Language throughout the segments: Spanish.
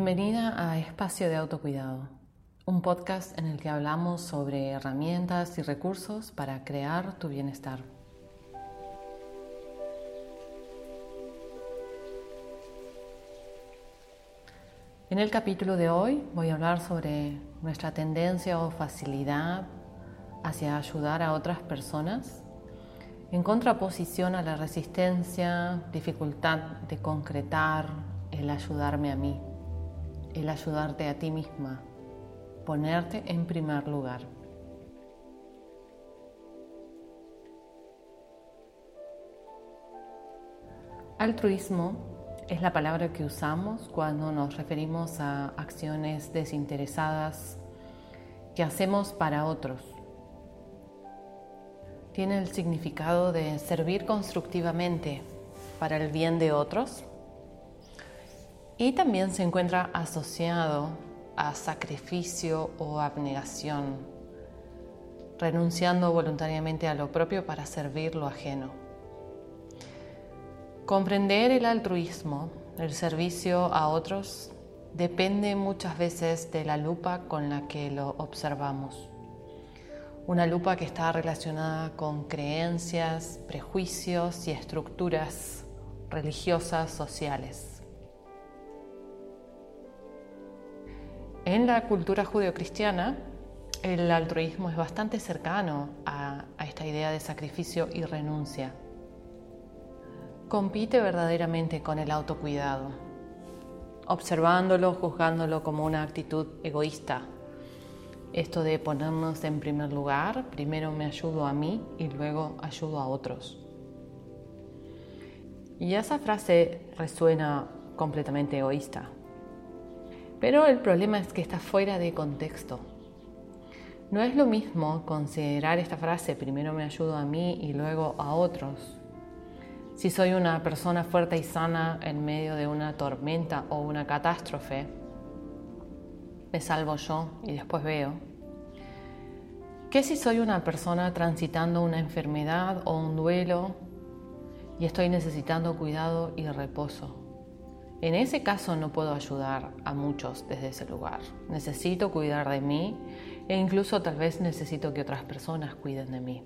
Bienvenida a Espacio de Autocuidado, un podcast en el que hablamos sobre herramientas y recursos para crear tu bienestar. En el capítulo de hoy voy a hablar sobre nuestra tendencia o facilidad hacia ayudar a otras personas en contraposición a la resistencia, dificultad de concretar el ayudarme a mí, el ayudarte a ti misma, ponerte en primer lugar. Altruismo es la palabra que usamos cuando nos referimos a acciones desinteresadas que hacemos para otros. Tiene el significado de servir constructivamente para el bien de otros y también se encuentra asociado a sacrificio o abnegación, renunciando voluntariamente a lo propio para servir lo ajeno. Comprender el altruismo, el servicio a otros, depende muchas veces de la lupa con la que lo observamos. Una lupa que está relacionada con creencias, prejuicios y estructuras religiosas sociales. En la cultura judeocristiana, el altruismo es bastante cercano a, a esta idea de sacrificio y renuncia compite verdaderamente con el autocuidado, observándolo, juzgándolo como una actitud egoísta. Esto de ponernos en primer lugar, primero me ayudo a mí y luego ayudo a otros. Y esa frase resuena completamente egoísta. Pero el problema es que está fuera de contexto. No es lo mismo considerar esta frase, primero me ayudo a mí y luego a otros, si soy una persona fuerte y sana en medio de una tormenta o una catástrofe, me salvo yo y después veo. ¿Qué si soy una persona transitando una enfermedad o un duelo y estoy necesitando cuidado y reposo? En ese caso no puedo ayudar a muchos desde ese lugar. Necesito cuidar de mí e incluso tal vez necesito que otras personas cuiden de mí.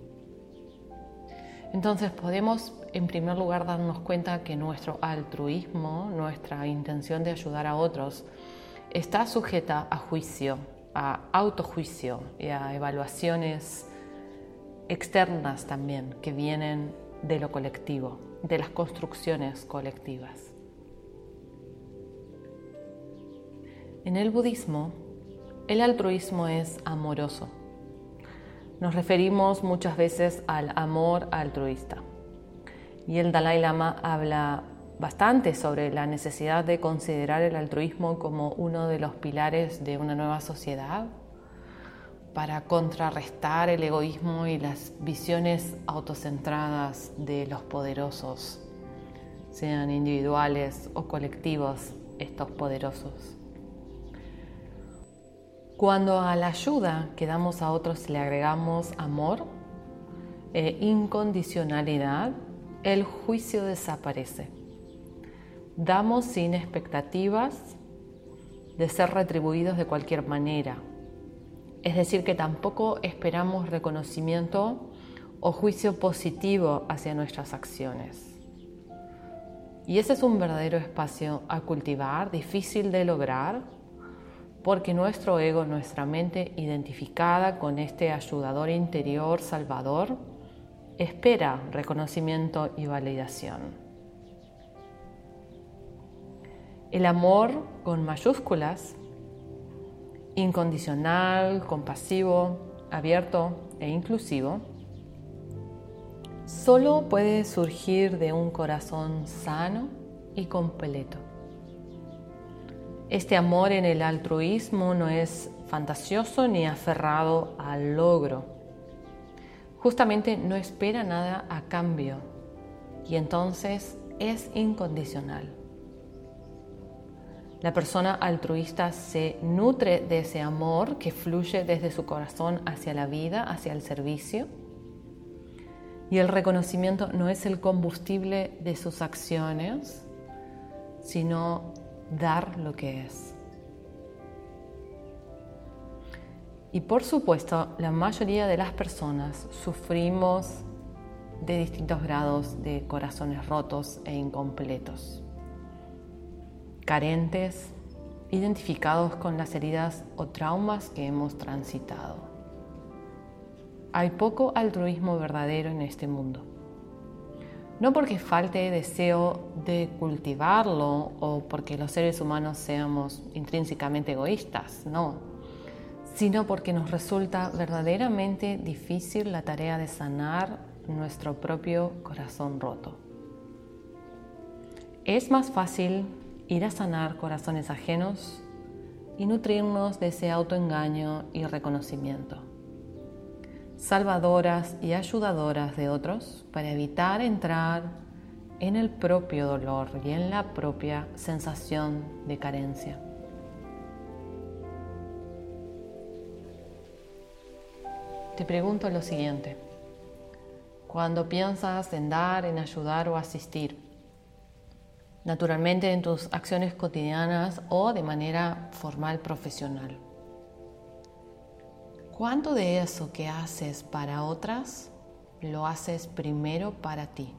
Entonces podemos en primer lugar darnos cuenta que nuestro altruismo, nuestra intención de ayudar a otros, está sujeta a juicio, a autojuicio y a evaluaciones externas también que vienen de lo colectivo, de las construcciones colectivas. En el budismo, el altruismo es amoroso nos referimos muchas veces al amor altruista. Y el Dalai Lama habla bastante sobre la necesidad de considerar el altruismo como uno de los pilares de una nueva sociedad para contrarrestar el egoísmo y las visiones autocentradas de los poderosos, sean individuales o colectivos estos poderosos. Cuando a la ayuda que damos a otros le agregamos amor e incondicionalidad, el juicio desaparece. Damos sin expectativas de ser retribuidos de cualquier manera. Es decir, que tampoco esperamos reconocimiento o juicio positivo hacia nuestras acciones. Y ese es un verdadero espacio a cultivar, difícil de lograr, porque nuestro ego, nuestra mente identificada con este ayudador interior salvador, espera reconocimiento y validación. El amor con mayúsculas, incondicional, compasivo, abierto e inclusivo, solo puede surgir de un corazón sano y completo. Este amor en el altruismo no es fantasioso ni aferrado al logro. Justamente no espera nada a cambio y entonces es incondicional. La persona altruista se nutre de ese amor que fluye desde su corazón hacia la vida, hacia el servicio. Y el reconocimiento no es el combustible de sus acciones, sino dar lo que es. Y por supuesto, la mayoría de las personas sufrimos de distintos grados de corazones rotos e incompletos, carentes, identificados con las heridas o traumas que hemos transitado. Hay poco altruismo verdadero en este mundo. No porque falte deseo de cultivarlo o porque los seres humanos seamos intrínsecamente egoístas, no, sino porque nos resulta verdaderamente difícil la tarea de sanar nuestro propio corazón roto. Es más fácil ir a sanar corazones ajenos y nutrirnos de ese autoengaño y reconocimiento. Salvadoras y ayudadoras de otros para evitar entrar en el propio dolor y en la propia sensación de carencia. Te pregunto lo siguiente. Cuando piensas en dar, en ayudar o asistir, naturalmente en tus acciones cotidianas o de manera formal profesional. ¿Cuánto de eso que haces para otras lo haces primero para ti?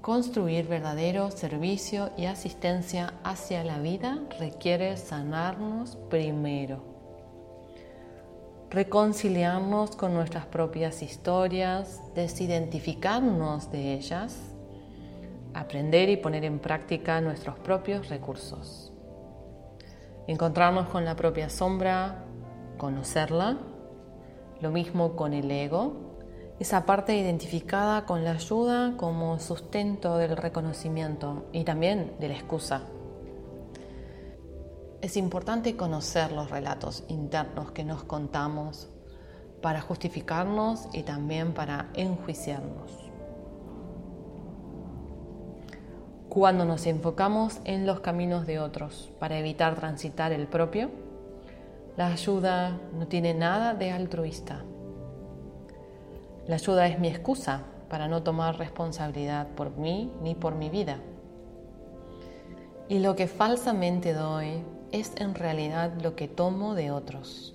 Construir verdadero servicio y asistencia hacia la vida requiere sanarnos primero reconciliarnos con nuestras propias historias, desidentificarnos de ellas, aprender y poner en práctica nuestros propios recursos. Encontrarnos con la propia sombra, conocerla, lo mismo con el ego, esa parte identificada con la ayuda como sustento del reconocimiento y también de la excusa es importante conocer los relatos internos que nos contamos para justificarnos y también para enjuiciarnos. Cuando nos enfocamos en los caminos de otros para evitar transitar el propio, la ayuda no tiene nada de altruista. La ayuda es mi excusa para no tomar responsabilidad por mí ni por mi vida. Y lo que falsamente doy es en realidad lo que tomo de otros,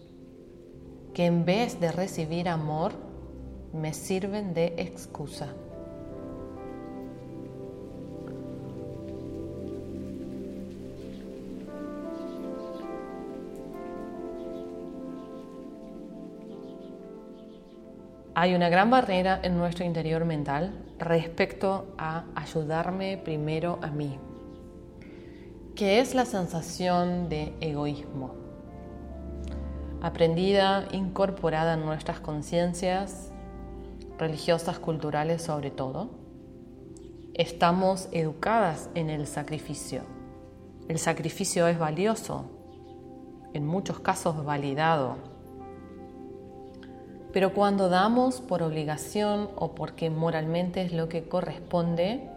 que en vez de recibir amor, me sirven de excusa. Hay una gran barrera en nuestro interior mental respecto a ayudarme primero a mí, ¿Qué es la sensación de egoísmo, aprendida, incorporada en nuestras conciencias religiosas, culturales sobre todo. Estamos educadas en el sacrificio. El sacrificio es valioso, en muchos casos validado. Pero cuando damos por obligación o porque moralmente es lo que corresponde,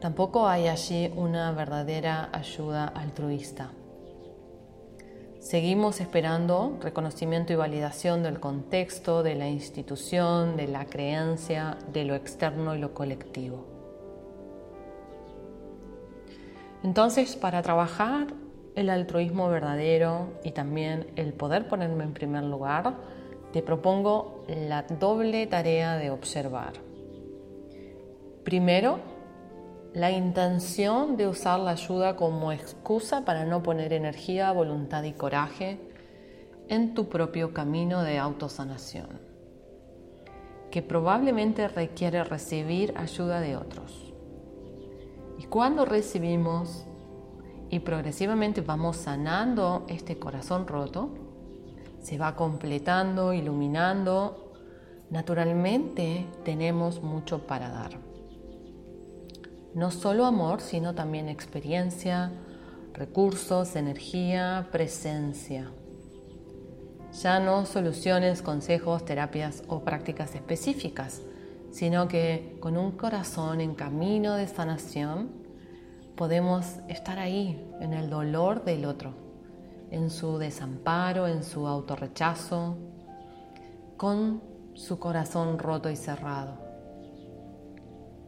Tampoco hay allí una verdadera ayuda altruista. Seguimos esperando reconocimiento y validación del contexto, de la institución, de la creencia, de lo externo y lo colectivo. Entonces, para trabajar el altruismo verdadero y también el poder ponerme en primer lugar, te propongo la doble tarea de observar. Primero, la intención de usar la ayuda como excusa para no poner energía, voluntad y coraje en tu propio camino de autosanación, que probablemente requiere recibir ayuda de otros. Y cuando recibimos y progresivamente vamos sanando este corazón roto, se va completando, iluminando, naturalmente tenemos mucho para dar. No solo amor, sino también experiencia, recursos, energía, presencia. Ya no soluciones, consejos, terapias o prácticas específicas, sino que con un corazón en camino de sanación podemos estar ahí en el dolor del otro, en su desamparo, en su autorrechazo, con su corazón roto y cerrado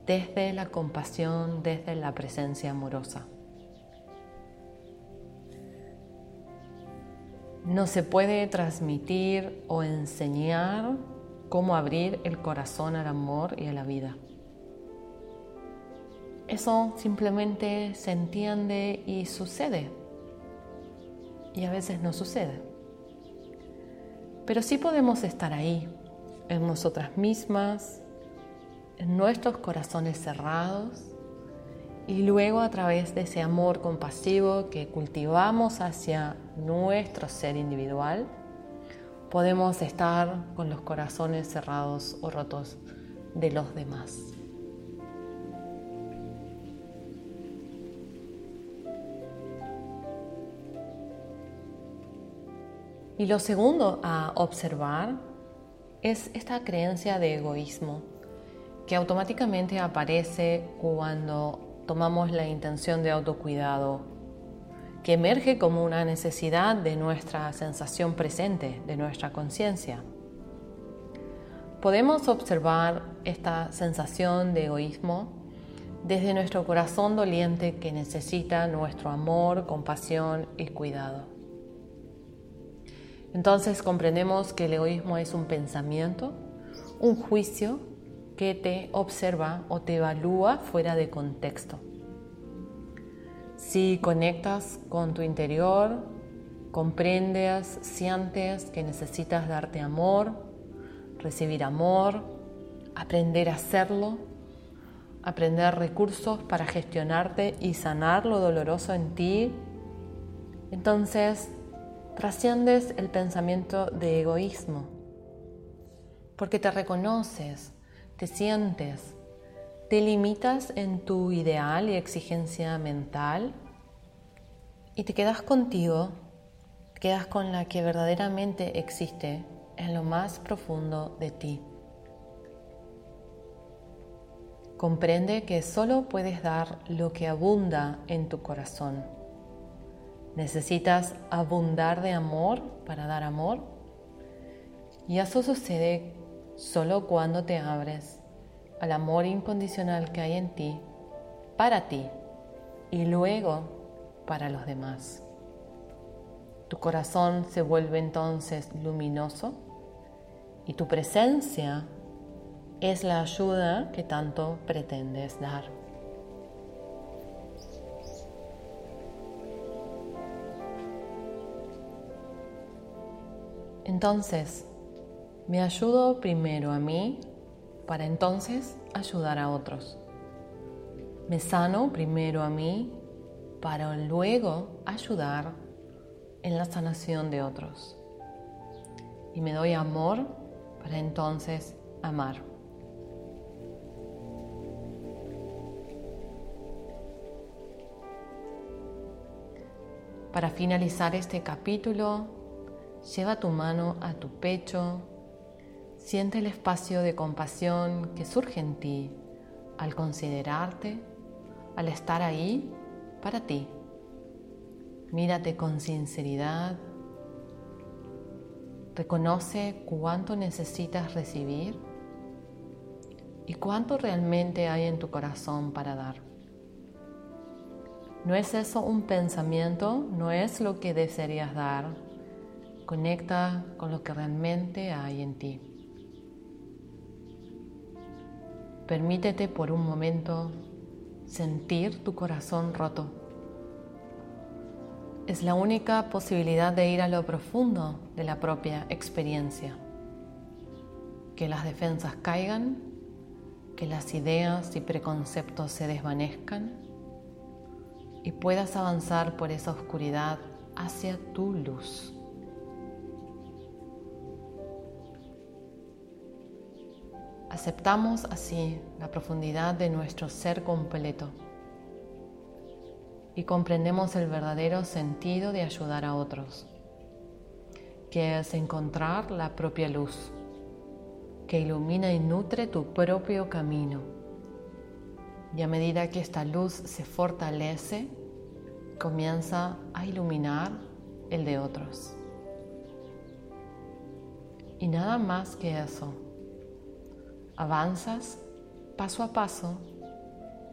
desde la compasión, desde la presencia amorosa. No se puede transmitir o enseñar cómo abrir el corazón al amor y a la vida. Eso simplemente se entiende y sucede. Y a veces no sucede. Pero sí podemos estar ahí, en nosotras mismas, en nuestros corazones cerrados, y luego a través de ese amor compasivo que cultivamos hacia nuestro ser individual, podemos estar con los corazones cerrados o rotos de los demás. Y lo segundo a observar es esta creencia de egoísmo que automáticamente aparece cuando tomamos la intención de autocuidado, que emerge como una necesidad de nuestra sensación presente, de nuestra conciencia. Podemos observar esta sensación de egoísmo desde nuestro corazón doliente que necesita nuestro amor, compasión y cuidado. Entonces comprendemos que el egoísmo es un pensamiento, un juicio que te observa o te evalúa fuera de contexto. Si conectas con tu interior, comprendes, sientes que necesitas darte amor, recibir amor, aprender a hacerlo, aprender recursos para gestionarte y sanar lo doloroso en ti, entonces trasciendes el pensamiento de egoísmo, porque te reconoces, te sientes, te limitas en tu ideal y exigencia mental y te quedas contigo, quedas con la que verdaderamente existe en lo más profundo de ti. Comprende que solo puedes dar lo que abunda en tu corazón Necesitas abundar de amor para dar amor. Y eso sucede solo cuando te abres al amor incondicional que hay en ti, para ti y luego para los demás. Tu corazón se vuelve entonces luminoso y tu presencia es la ayuda que tanto pretendes dar. Entonces, me ayudo primero a mí para entonces ayudar a otros. Me sano primero a mí para luego ayudar en la sanación de otros. Y me doy amor para entonces amar. Para finalizar este capítulo, Lleva tu mano a tu pecho, siente el espacio de compasión que surge en ti al considerarte, al estar ahí para ti. Mírate con sinceridad, reconoce cuánto necesitas recibir y cuánto realmente hay en tu corazón para dar. No es eso un pensamiento, no es lo que desearías dar, Conecta con lo que realmente hay en ti. Permítete por un momento sentir tu corazón roto. Es la única posibilidad de ir a lo profundo de la propia experiencia. Que las defensas caigan, que las ideas y preconceptos se desvanezcan y puedas avanzar por esa oscuridad hacia tu luz. Aceptamos así la profundidad de nuestro ser completo y comprendemos el verdadero sentido de ayudar a otros, que es encontrar la propia luz, que ilumina y nutre tu propio camino. Y a medida que esta luz se fortalece, comienza a iluminar el de otros. Y nada más que eso avanzas paso a paso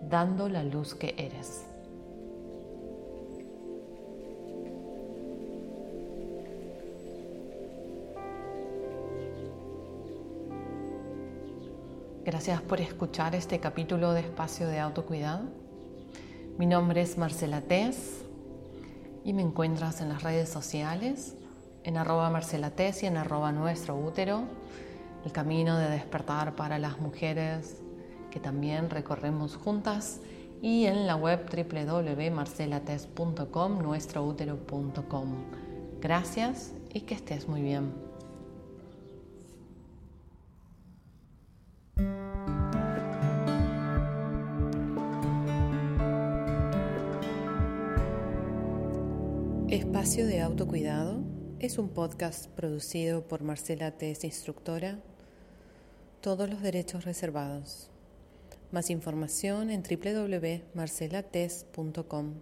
dando la luz que eres. Gracias por escuchar este capítulo de Espacio de Autocuidado. Mi nombre es Marcela Tess y me encuentras en las redes sociales, en arroba Marcela y en arroba Nuestro Útero, el camino de despertar para las mujeres que también recorremos juntas y en la web www.marcelates.com, nuestroútero.com. Gracias y que estés muy bien. Espacio de Autocuidado es un podcast producido por Marcela Tess, instructora. Todos los derechos reservados. Más información en www.marcelates.com.